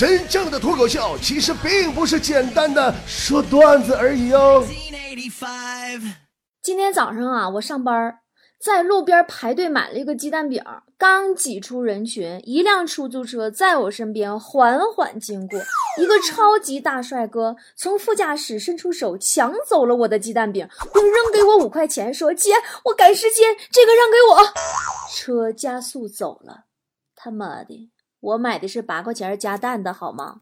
真正的脱口秀其实并不是简单的说段子而已哦。今天早上啊，我上班在路边排队买了一个鸡蛋饼，刚挤出人群，一辆出租车在我身边缓缓经过，一个超级大帅哥从副驾驶伸出手抢走了我的鸡蛋饼，并扔给我五块钱，说：“姐，我赶时间，这个让给我。”车加速走了，他妈的，我买的是八块钱加蛋的好吗？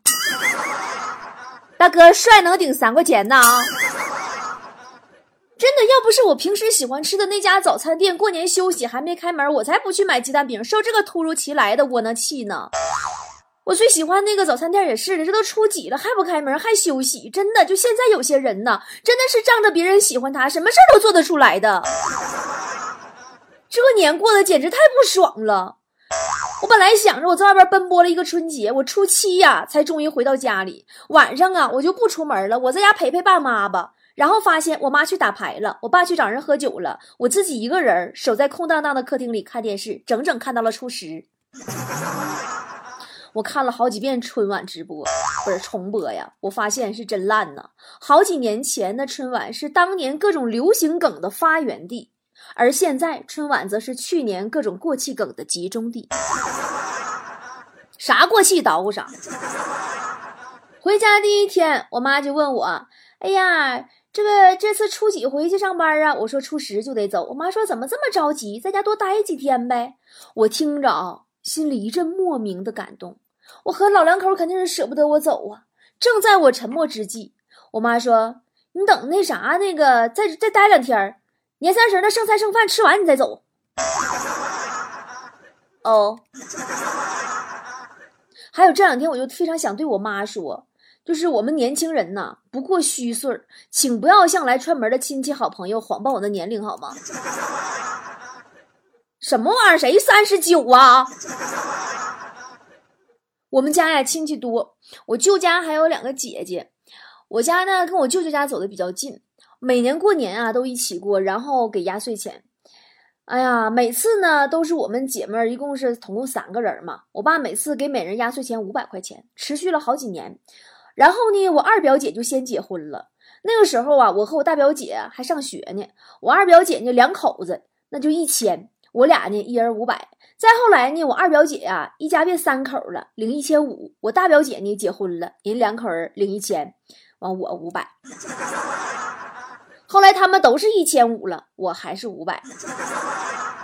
大哥，帅能顶三块钱呢？真的，要不是我平时喜欢吃的那家早餐店过年休息还没开门，我才不去买鸡蛋饼。受这个突如其来的，窝囊气呢。我最喜欢那个早餐店也是的，这都初几了还不开门还休息，真的就现在有些人呢，真的是仗着别人喜欢他，什么事都做得出来的。这个年过得简直太不爽了。我本来想着我在外边奔波了一个春节，我初七呀才终于回到家里，晚上啊我就不出门了，我在家陪陪爸妈吧。然后发现我妈去打牌了，我爸去找人喝酒了，我自己一个人守在空荡荡的客厅里看电视，整整看到了初十。我看了好几遍春晚直播，不是重播呀，我发现是真烂呐。好几年前的春晚是当年各种流行梗的发源地，而现在春晚则是去年各种过气梗的集中地。啥过气捣鼓啥。回家第一天，我妈就问我：“哎呀。”这个这次初几回去上班啊？我说初十就得走。我妈说怎么这么着急，在家多待几天呗。我听着啊，心里一阵莫名的感动。我和老两口肯定是舍不得我走啊。正在我沉默之际，我妈说：“你等那啥，那个再再待两天，年三十那剩菜剩饭吃完你再走。”哦，还有这两天我就非常想对我妈说。就是我们年轻人呐，不过虚岁，请不要向来串门的亲戚、好朋友谎报我的年龄，好吗？什么玩意儿？谁三十九啊？我们家呀亲戚多，我舅家还有两个姐姐，我家呢跟我舅舅家走的比较近，每年过年啊都一起过，然后给压岁钱。哎呀，每次呢都是我们姐妹儿，一共是总共三个人嘛。我爸每次给每人压岁钱五百块钱，持续了好几年。然后呢，我二表姐就先结婚了。那个时候啊，我和我大表姐还上学呢。我二表姐呢，两口子那就一千，我俩呢一人五百。再后来呢，我二表姐呀一家变三口了，领一千五。我大表姐呢结婚了，人两口人领一千，完我五百。后来他们都是一千五了，我还是五百。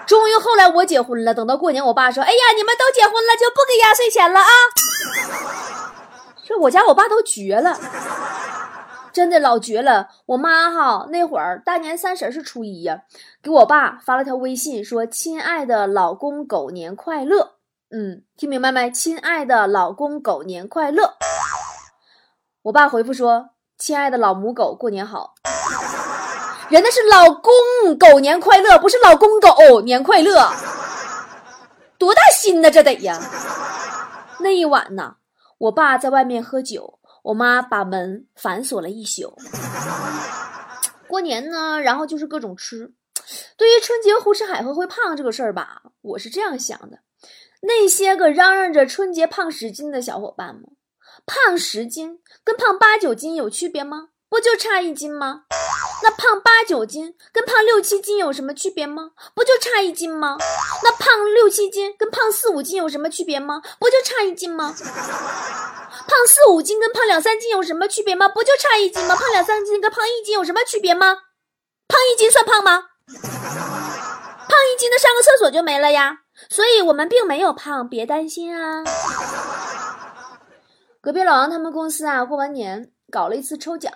终于后来我结婚了，等到过年，我爸说：“哎呀，你们都结婚了，就不给压岁钱了啊。”这我家我爸都绝了，真的老绝了。我妈哈那会儿大年三十是初一呀，给我爸发了条微信说：“亲爱的老公狗年快乐。”嗯，听明白没？亲爱的老公狗年快乐。我爸回复说：“亲爱的老母狗过年好。”人那是老公狗年快乐，不是老公狗年快乐。多大心呢？这得呀。那一晚呢？我爸在外面喝酒，我妈把门反锁了一宿。过年呢，然后就是各种吃。对于春节胡吃海喝会胖这个事儿吧，我是这样想的：那些个嚷嚷着春节胖十斤的小伙伴们，胖十斤跟胖八九斤有区别吗？不就差一斤吗？那胖八九斤跟胖六七斤有什么区别吗？不就差一斤吗？那胖六七斤跟胖四五斤有什么区别吗？不就差一斤吗？胖四五斤跟胖两三斤有什么区别吗？不就差一斤吗？胖两三斤跟胖一斤有什么区别吗？胖一斤算胖吗？胖一斤的上个厕所就没了呀。所以我们并没有胖，别担心啊。隔壁老王他们公司啊，过完年搞了一次抽奖。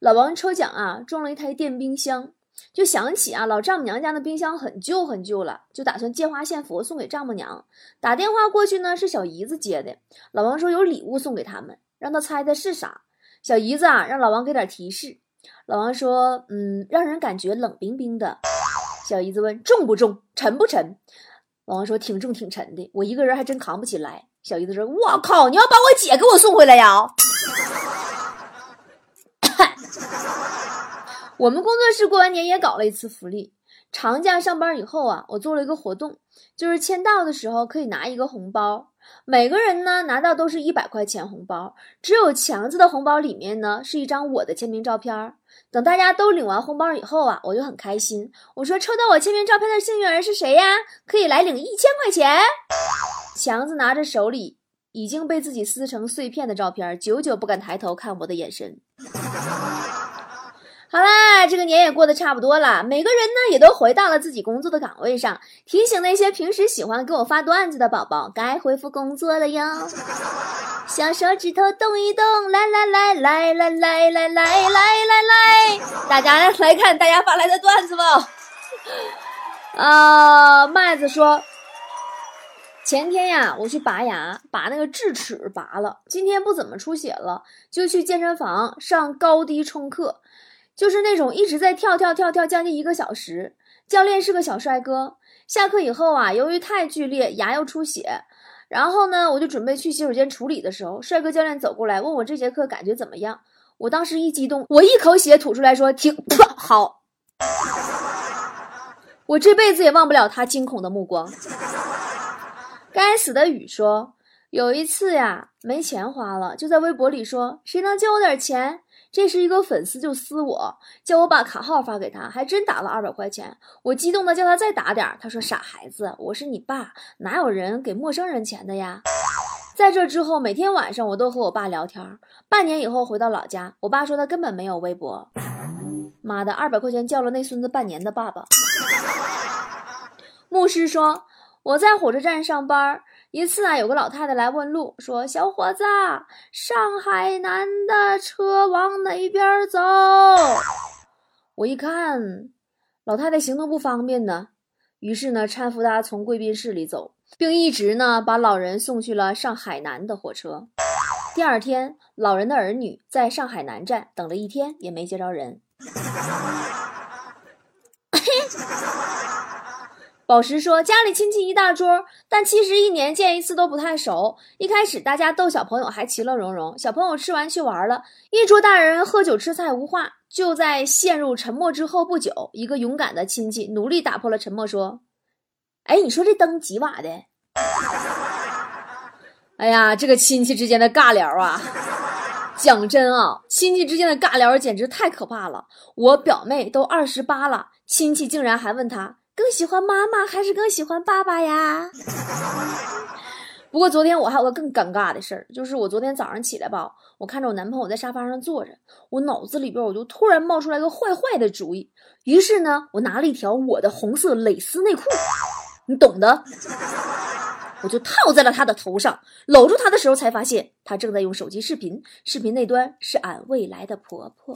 老王抽奖啊，中了一台电冰箱，就想起啊，老丈母娘家的冰箱很旧很旧了，就打算借花献佛送给丈母娘。打电话过去呢，是小姨子接的。老王说有礼物送给他们，让他猜猜是啥。小姨子啊，让老王给点提示。老王说，嗯，让人感觉冷冰冰的。小姨子问重不重，沉不沉？老王说挺重挺沉的，我一个人还真扛不起来。小姨子说，我靠，你要把我姐给我送回来呀？我们工作室过完年也搞了一次福利。长假上班以后啊，我做了一个活动，就是签到的时候可以拿一个红包，每个人呢拿到都是一百块钱红包，只有强子的红包里面呢是一张我的签名照片。等大家都领完红包以后啊，我就很开心。我说抽到我签名照片的幸运儿是谁呀？可以来领一千块钱。强子拿着手里已经被自己撕成碎片的照片，久久不敢抬头看我的眼神。好啦，这个年也过得差不多了，每个人呢也都回到了自己工作的岗位上。提醒那些平时喜欢给我发段子的宝宝，该恢复工作了哟。小手指头动一动，来来来来来来来来来来来，大家来看大家发来的段子吧。啊，麦子说，前天呀，我去拔牙，把那个智齿拔了，今天不怎么出血了，就去健身房上高低冲课。就是那种一直在跳跳跳跳将近一个小时，教练是个小帅哥。下课以后啊，由于太剧烈，牙又出血，然后呢，我就准备去洗手间处理的时候，帅哥教练走过来问我这节课感觉怎么样。我当时一激动，我一口血吐出来说：“停，好。”我这辈子也忘不了他惊恐的目光。该死的雨说，有一次呀，没钱花了，就在微博里说：“谁能借我点钱？”这是一个粉丝就私我，叫我把卡号发给他，还真打了二百块钱。我激动的叫他再打点，他说：“傻孩子，我是你爸，哪有人给陌生人钱的呀？”在这之后，每天晚上我都和我爸聊天。半年以后回到老家，我爸说他根本没有微博。妈的，二百块钱叫了那孙子半年的爸爸。牧师说：“我在火车站上班。”一次啊，有个老太太来问路，说：“小伙子，上海南的车往哪边走？”我一看，老太太行动不方便呢，于是呢，搀扶她从贵宾室里走，并一直呢把老人送去了上海南的火车。第二天，老人的儿女在上海南站等了一天，也没接着人。宝石说：“家里亲戚一大桌，但其实一年见一次都不太熟。一开始大家逗小朋友还其乐融融，小朋友吃完去玩了，一桌大人喝酒吃菜无话。就在陷入沉默之后不久，一个勇敢的亲戚努力打破了沉默，说：‘哎，你说这灯几瓦的？’哎呀，这个亲戚之间的尬聊啊，讲真啊，亲戚之间的尬聊简直太可怕了。我表妹都二十八了，亲戚竟然还问她。”更喜欢妈妈还是更喜欢爸爸呀？不过昨天我还有个更尴尬的事儿，就是我昨天早上起来吧，我看着我男朋友在沙发上坐着，我脑子里边我就突然冒出来个坏坏的主意，于是呢，我拿了一条我的红色蕾丝内裤，你懂的，我就套在了他的头上，搂住他的时候才发现他正在用手机视频，视频那端是俺未来的婆婆。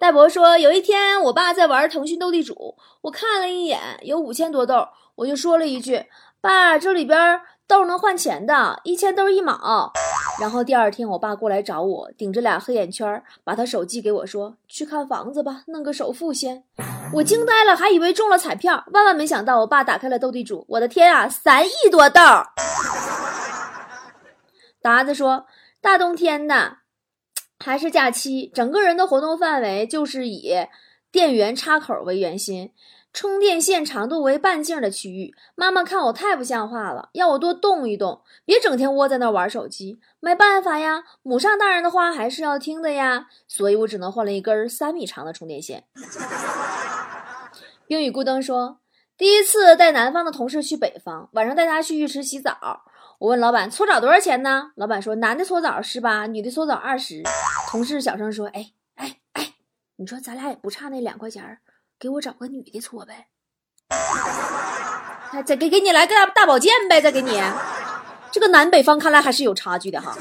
大伯说：“有一天，我爸在玩腾讯斗地主，我看了一眼，有五千多豆，我就说了一句：‘爸，这里边豆能换钱的，一千豆一毛。’然后第二天，我爸过来找我，顶着俩黑眼圈，把他手机给我说：‘去看房子吧，弄个首付先。’我惊呆了，还以为中了彩票，万万没想到，我爸打开了斗地主，我的天啊，三亿多豆！达子说：‘大冬天的。’”还是假期，整个人的活动范围就是以电源插口为圆心，充电线长度为半径的区域。妈妈看我太不像话了，要我多动一动，别整天窝在那玩手机。没办法呀，母上大人的话还是要听的呀，所以我只能换了一根三米长的充电线。冰雨孤灯说，第一次带南方的同事去北方，晚上带他去浴池洗澡。我问老板搓澡多少钱呢？老板说男的搓澡十八，女的搓澡二十。同事小声说：“哎哎哎，你说咱俩也不差那两块钱，给我找个女的搓呗。再给给你来个大保健呗，再给你。这个南北方看来还是有差距的哈。”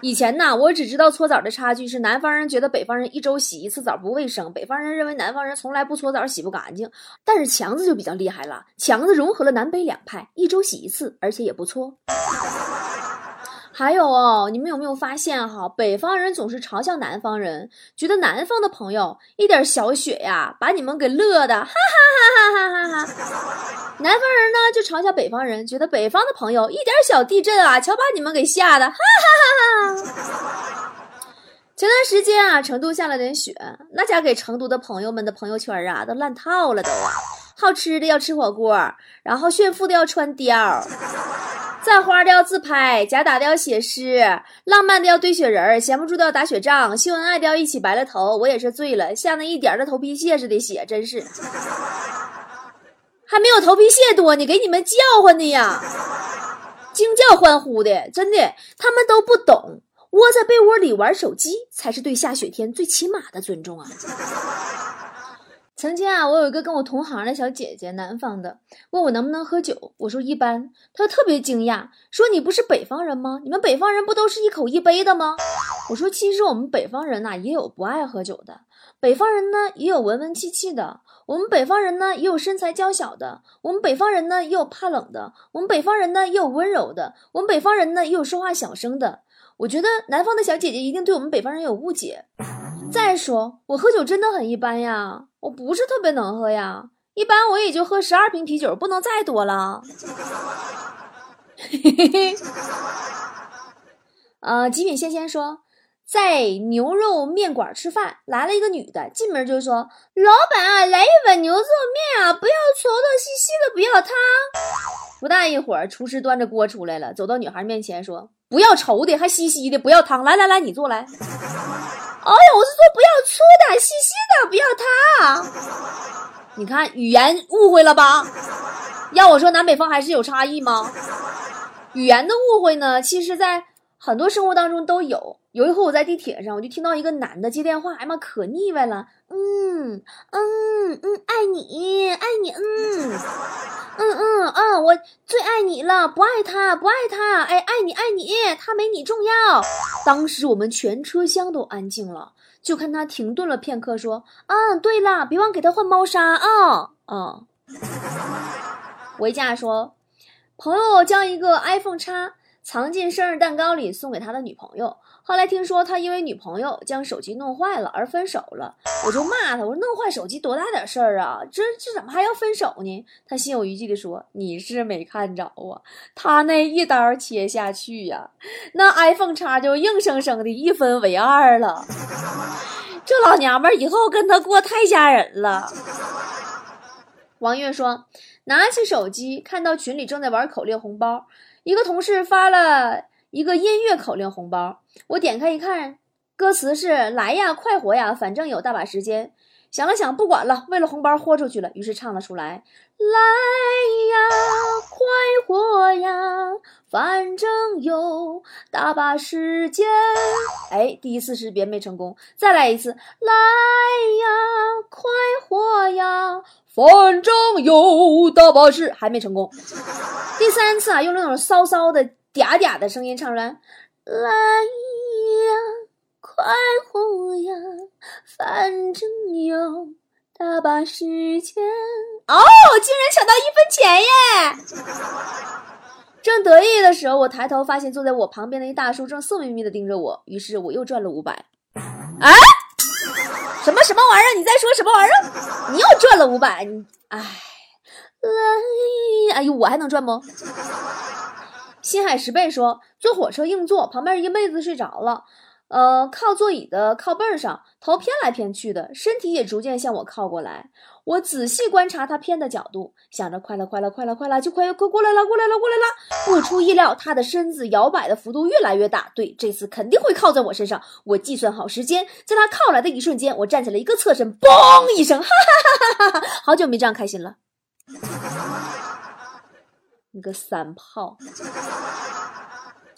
以前呢，我只知道搓澡的差距是南方人觉得北方人一周洗一次澡不卫生，北方人认为南方人从来不搓澡洗不干净。但是强子就比较厉害了，强子融合了南北两派，一周洗一次，而且也不搓。还有哦，你们有没有发现哈？北方人总是嘲笑南方人，觉得南方的朋友一点小雪呀，把你们给乐的，哈哈哈哈哈哈哈！南方人呢，就嘲笑北方人，觉得北方的朋友一点小地震啊，瞧把你们给吓的，哈哈哈哈！前段时间啊，成都下了点雪，那家给成都的朋友们的朋友圈啊，都烂套了都。好吃的要吃火锅，然后炫富的要穿貂，赞花的要自拍，假打的要写诗，浪漫的要堆雪人，闲不住的要打雪仗，秀恩爱的要一起白了头。我也是醉了，像那一点的头皮屑似的写，真是，还没有头皮屑多呢，给你们叫唤的呀，惊叫欢呼的，真的，他们都不懂。窝在被窝里玩手机才是对下雪天最起码的尊重啊！曾经啊，我有一个跟我同行的小姐姐，南方的，问我能不能喝酒，我说一般。她特别惊讶，说你不是北方人吗？你们北方人不都是一口一杯的吗？我说其实我们北方人呐，也有不爱喝酒的，北方人呢也有文文气气的，我们北方人呢也有身材娇小的，我们北方人呢也有怕冷的，我们北方人呢也有温柔的，我们北方人呢也有说话小声的。我觉得南方的小姐姐一定对我们北方人有误解。再说，我喝酒真的很一般呀，我不是特别能喝呀，一般我也就喝十二瓶啤酒，不能再多了。嘿嘿嘿。呃，极品仙仙说，在牛肉面馆吃饭，来了一个女的，进门就说：“老板，来一碗牛肉面啊，不要稠的，稀稀的，不要汤。”不大一会儿，厨师端着锅出来了，走到女孩面前说。不要稠的，还稀稀的，不要汤。来来来，你坐来。哎呀，我是说不要粗的，细细的，不要他。你看语言误会了吧？要我说，南北方还是有差异吗？语言的误会呢，其实在很多生活当中都有。有一回我在地铁上，我就听到一个男的接电话，哎妈，可腻歪了。嗯嗯嗯，爱你爱你，嗯。嗯嗯嗯，我最爱你了，不爱他，不爱他，哎，爱你爱你，他没你重要。当时我们全车厢都安静了，就看他停顿了片刻，说：“嗯，对啦，别忘给他换猫砂啊。”嗯，维嘉说，朋友将一个 iPhone 叉藏进生日蛋糕里送给他的女朋友。后来听说他因为女朋友将手机弄坏了而分手了，我就骂他，我说弄坏手机多大点事儿啊，这这怎么还要分手呢？他心有余悸地说：“你是没看着啊，他那一刀切下去呀，那 iPhone 叉就硬生生的一分为二了。这老娘们儿以后跟他过太吓人了。”王月说：“拿起手机，看到群里正在玩口令红包，一个同事发了。”一个音乐口令红包，我点开一看，歌词是“来呀，快活呀，反正有大把时间”。想了想，不管了，为了红包豁出去了，于是唱了出来：“来呀，快活呀，反正有大把时间。”哎，第一次识别没成功，再来一次：“来呀，快活呀，反正有大把时”，还没成功。第三次啊，用那种骚骚的。嗲嗲的声音唱出来，来呀，快活呀，反正有大把时间。哦，竟然抢到一分钱耶！正得意的时候，我抬头发现坐在我旁边的一大叔正色眯眯的盯着我，于是我又赚了五百。啊？什么什么玩意儿？你在说什么玩意儿？你又赚了五百？你哎，来，哎呦，我还能赚不？心海十倍说：“坐火车硬座，旁边一个妹子睡着了，呃，靠座椅的靠背上，头偏来偏去的，身体也逐渐向我靠过来。我仔细观察她偏的角度，想着快了，快了，快了，快了，就快快过来了，过来了，过来了。不出意料，她的身子摇摆的幅度越来越大，对，这次肯定会靠在我身上。我计算好时间，在她靠来的一瞬间，我站起来一个侧身，嘣一声，哈哈哈哈哈哈！好久没这样开心了。”你个三炮，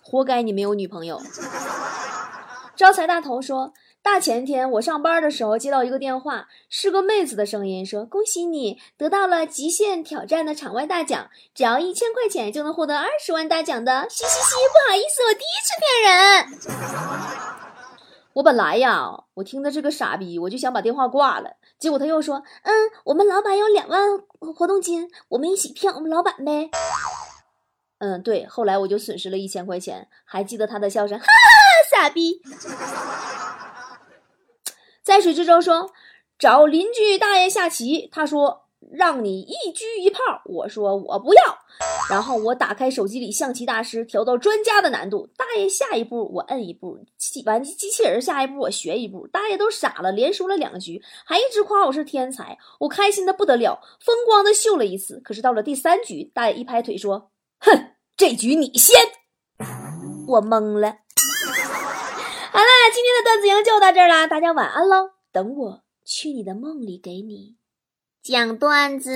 活该你没有女朋友。招财大头说，大前天我上班的时候接到一个电话，是个妹子的声音，说恭喜你得到了极限挑战的场外大奖，只要一千块钱就能获得二十万大奖的。嘻嘻嘻，不好意思，我第一次骗人。我本来呀，我听的这个傻逼，我就想把电话挂了。结果他又说：“嗯，我们老板有两万活动金，我们一起骗我们老板呗。”嗯，对。后来我就损失了一千块钱，还记得他的笑声，哈哈，傻逼。在水之舟说找邻居大爷下棋，他说让你一狙一炮。我说我不要。然后我打开手机里象棋大师，调到专家的难度。大爷下一步我摁一步，完机器人下一步我学一步。大爷都傻了，连输了两局，还一直夸我是天才，我开心的不得了，风光的秀了一次。可是到了第三局，大爷一拍腿说：“哼，这局你先。”我懵了。好了，今天的段子营就到这儿啦，大家晚安喽！等我去你的梦里给你 讲段子。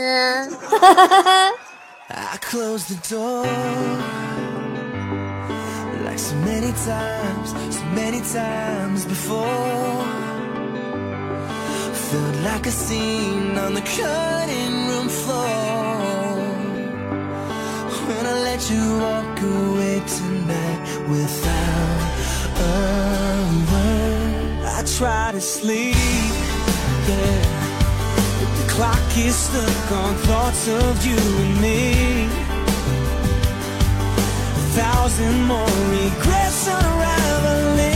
I close the door like so many times, so many times before. Felt like a scene on the cutting room floor. When I let you walk away tonight without a word, I try to sleep. Yeah clock is stuck on thoughts of you and me. A thousand more regrets unravel.